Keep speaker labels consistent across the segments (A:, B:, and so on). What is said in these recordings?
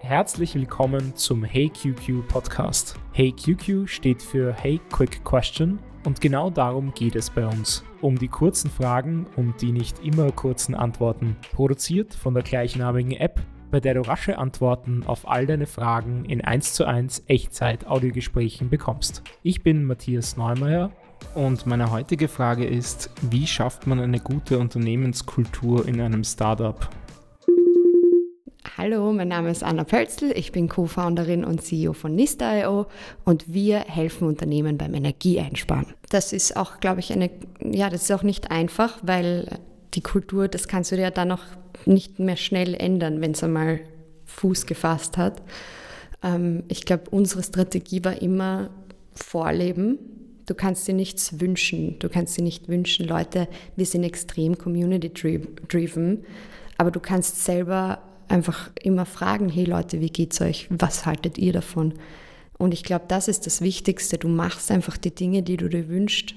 A: Herzlich willkommen zum Hey QQ Podcast. Hey QQ steht für Hey Quick Question und genau darum geht es bei uns. Um die kurzen Fragen und die nicht immer kurzen Antworten. Produziert von der gleichnamigen App, bei der du rasche Antworten auf all deine Fragen in 1 zu 1 Echtzeit-Audiogesprächen bekommst. Ich bin Matthias Neumeier und meine heutige Frage ist, wie schafft man eine gute Unternehmenskultur in einem Startup?
B: Hallo, mein Name ist Anna Pölzl, ich bin Co-Founderin und CEO von Nista.io und wir helfen Unternehmen beim Energieeinsparen. Das ist auch, glaube ich, eine, ja, das ist auch nicht einfach, weil die Kultur, das kannst du dir dann auch nicht mehr schnell ändern, wenn es einmal Fuß gefasst hat. Ähm, ich glaube, unsere Strategie war immer Vorleben. Du kannst dir nichts wünschen. Du kannst dir nicht wünschen, Leute, wir sind extrem community-driven, aber du kannst selber einfach immer fragen, hey Leute, wie geht's euch? Was haltet ihr davon? Und ich glaube, das ist das Wichtigste. Du machst einfach die Dinge, die du dir wünschst,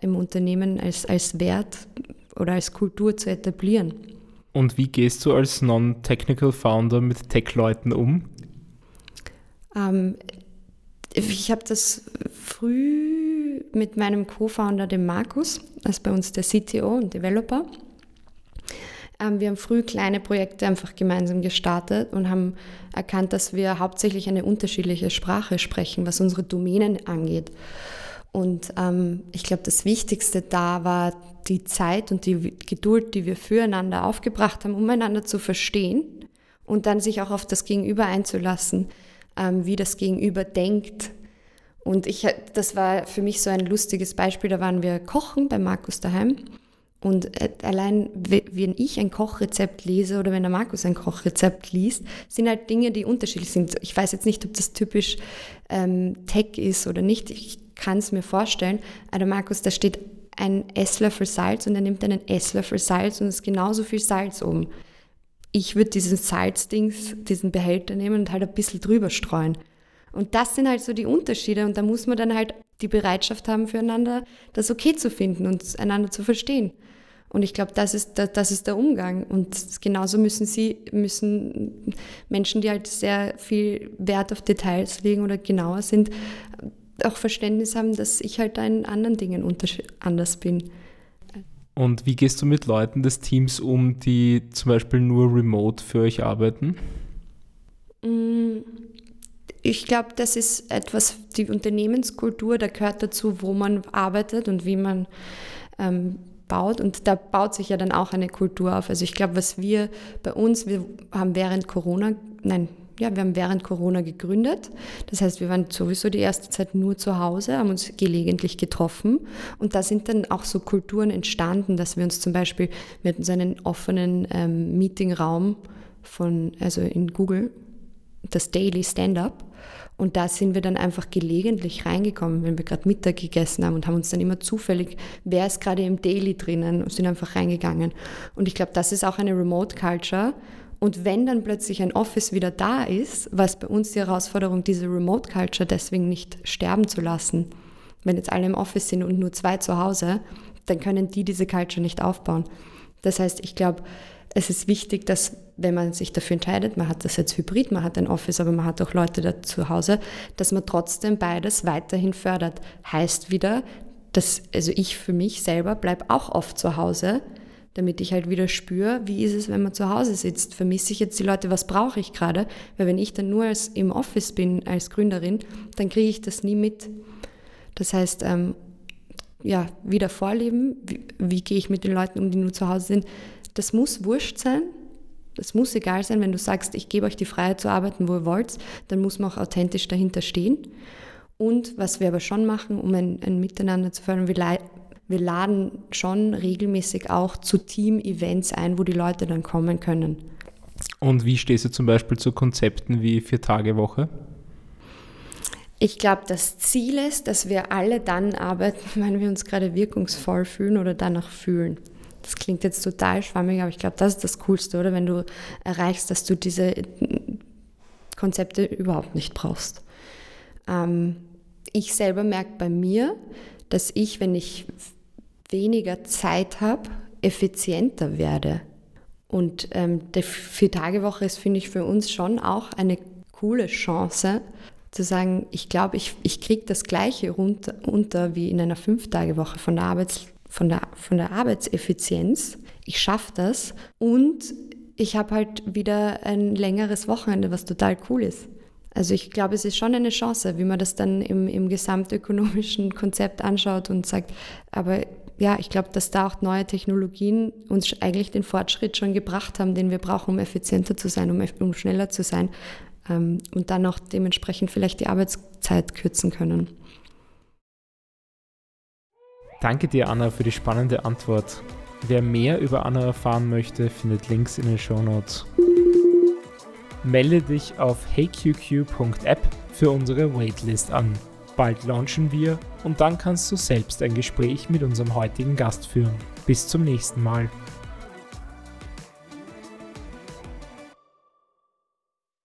B: im Unternehmen als, als Wert oder als Kultur zu etablieren.
A: Und wie gehst du als Non-Technical Founder mit Tech-Leuten um?
B: Ähm, ich habe das früh mit meinem Co-Founder, dem Markus, als bei uns der CTO und Developer, wir haben früh kleine Projekte einfach gemeinsam gestartet und haben erkannt, dass wir hauptsächlich eine unterschiedliche Sprache sprechen, was unsere Domänen angeht. Und ähm, ich glaube, das Wichtigste da war die Zeit und die Geduld, die wir füreinander aufgebracht haben, um einander zu verstehen und dann sich auch auf das Gegenüber einzulassen, ähm, wie das Gegenüber denkt. Und ich, das war für mich so ein lustiges Beispiel. Da waren wir kochen bei Markus daheim und äh, allein, wenn ich ein Kochrezept lese oder wenn der Markus ein Kochrezept liest, sind halt Dinge, die unterschiedlich sind. Ich weiß jetzt nicht, ob das typisch ähm, Tech ist oder nicht. Ich kann es mir vorstellen. Aber der Markus, da steht ein Esslöffel Salz und er nimmt einen Esslöffel Salz und es ist genauso viel Salz oben. Ich würde diesen Salzdings, diesen Behälter nehmen und halt ein bisschen drüber streuen. Und das sind halt so die Unterschiede und da muss man dann halt die Bereitschaft haben, füreinander das okay zu finden und einander zu verstehen. Und ich glaube, das ist, der, das ist der Umgang. Und genauso müssen sie, müssen Menschen, die halt sehr viel Wert auf Details legen oder genauer sind, auch Verständnis haben, dass ich halt da in anderen Dingen anders bin.
A: Und wie gehst du mit Leuten des Teams um, die zum Beispiel nur remote für euch arbeiten?
B: Mm, ich glaube, das ist etwas, die Unternehmenskultur, da gehört dazu, wo man arbeitet und wie man ähm, baut. Und da baut sich ja dann auch eine Kultur auf. Also ich glaube, was wir bei uns, wir haben während Corona, nein, ja, wir haben während Corona gegründet. Das heißt, wir waren sowieso die erste Zeit nur zu Hause, haben uns gelegentlich getroffen. Und da sind dann auch so Kulturen entstanden, dass wir uns zum Beispiel, wir hatten so einen offenen ähm, Meetingraum von, also in Google, das Daily Stand-up. Und da sind wir dann einfach gelegentlich reingekommen, wenn wir gerade Mittag gegessen haben und haben uns dann immer zufällig, wer ist gerade im Daily drinnen und sind einfach reingegangen. Und ich glaube, das ist auch eine Remote Culture. Und wenn dann plötzlich ein Office wieder da ist, was bei uns die Herausforderung, diese Remote Culture deswegen nicht sterben zu lassen. Wenn jetzt alle im Office sind und nur zwei zu Hause, dann können die diese Culture nicht aufbauen. Das heißt, ich glaube, es ist wichtig, dass wenn man sich dafür entscheidet, man hat das jetzt hybrid, man hat ein Office, aber man hat auch Leute da zu Hause, dass man trotzdem beides weiterhin fördert. Heißt wieder, dass, also ich für mich selber bleibe auch oft zu Hause, damit ich halt wieder spüre, wie ist es, wenn man zu Hause sitzt. Vermisse ich jetzt die Leute, was brauche ich gerade? Weil wenn ich dann nur als, im Office bin als Gründerin, dann kriege ich das nie mit. Das heißt, ähm, ja, wieder vorleben, wie, wie gehe ich mit den Leuten um, die nur zu Hause sind, das muss wurscht sein. Das muss egal sein, wenn du sagst, ich gebe euch die Freiheit zu arbeiten, wo ihr wollt, dann muss man auch authentisch dahinter stehen. Und was wir aber schon machen, um ein, ein Miteinander zu fördern, wir, wir laden schon regelmäßig auch zu Team-Events ein, wo die Leute dann kommen können.
A: Und wie stehst du zum Beispiel zu Konzepten wie Vier-Tage-Woche?
B: Ich glaube, das Ziel ist, dass wir alle dann arbeiten, wenn wir uns gerade wirkungsvoll fühlen oder danach fühlen. Das klingt jetzt total schwammig, aber ich glaube, das ist das Coolste, oder? Wenn du erreichst, dass du diese Konzepte überhaupt nicht brauchst. Ähm, ich selber merke bei mir, dass ich, wenn ich weniger Zeit habe, effizienter werde. Und ähm, die Vier-Tage-Woche ist, finde ich, für uns schon auch eine coole Chance, zu sagen, ich glaube, ich, ich kriege das Gleiche runter, unter wie in einer Fünf-Tage-Woche von, der Arbeits, von, der, von der Arbeitseffizienz. Ich schaffe das und ich habe halt wieder ein längeres Wochenende, was total cool ist. Also ich glaube, es ist schon eine Chance, wie man das dann im, im gesamtökonomischen Konzept anschaut und sagt, aber ja, ich glaube, dass da auch neue Technologien uns eigentlich den Fortschritt schon gebracht haben, den wir brauchen, um effizienter zu sein, um, um schneller zu sein ähm, und dann auch dementsprechend vielleicht die Arbeitszeit kürzen können.
A: Danke dir, Anna, für die spannende Antwort. Wer mehr über Anna erfahren möchte, findet Links in den Show Notes. Melde dich auf heyqq.app für unsere Waitlist an. Bald launchen wir und dann kannst du selbst ein Gespräch mit unserem heutigen Gast führen. Bis zum nächsten Mal.